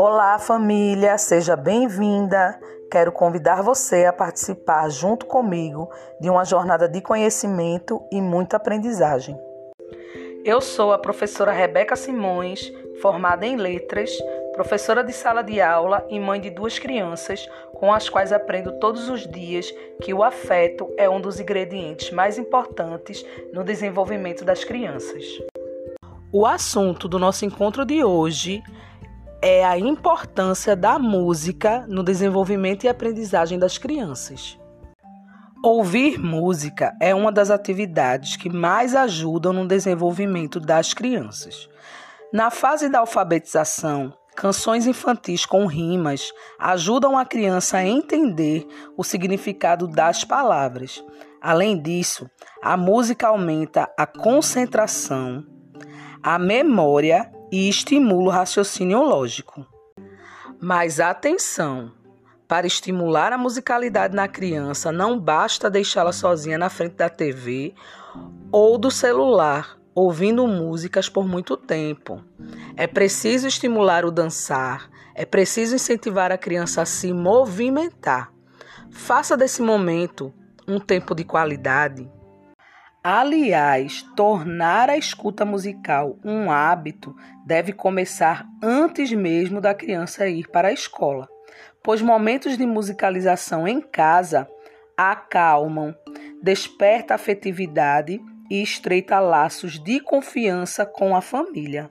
Olá, família, seja bem-vinda. Quero convidar você a participar junto comigo de uma jornada de conhecimento e muita aprendizagem. Eu sou a professora Rebeca Simões, formada em letras, professora de sala de aula e mãe de duas crianças, com as quais aprendo todos os dias que o afeto é um dos ingredientes mais importantes no desenvolvimento das crianças. O assunto do nosso encontro de hoje é a importância da música no desenvolvimento e aprendizagem das crianças. Ouvir música é uma das atividades que mais ajudam no desenvolvimento das crianças. Na fase da alfabetização, canções infantis com rimas ajudam a criança a entender o significado das palavras. Além disso, a música aumenta a concentração, a memória e estimula o raciocínio lógico. Mas atenção! Para estimular a musicalidade na criança, não basta deixá-la sozinha na frente da TV ou do celular, ouvindo músicas por muito tempo. É preciso estimular o dançar, é preciso incentivar a criança a se movimentar. Faça desse momento um tempo de qualidade. Aliás, tornar a escuta musical um hábito deve começar antes mesmo da criança ir para a escola, pois momentos de musicalização em casa acalmam, desperta afetividade e estreita laços de confiança com a família.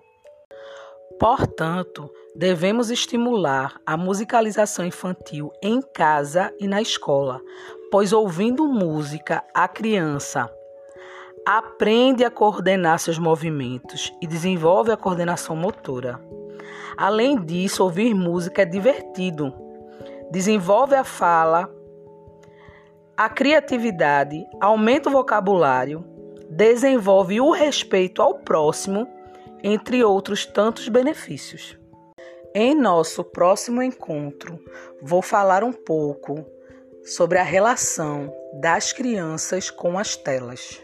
Portanto, devemos estimular a musicalização infantil em casa e na escola, pois ouvindo música, a criança aprende a coordenar seus movimentos e desenvolve a coordenação motora. Além disso, ouvir música é divertido, desenvolve a fala, a criatividade, aumenta o vocabulário, desenvolve o respeito ao próximo, entre outros tantos benefícios. Em nosso próximo encontro, vou falar um pouco sobre a relação das crianças com as telas.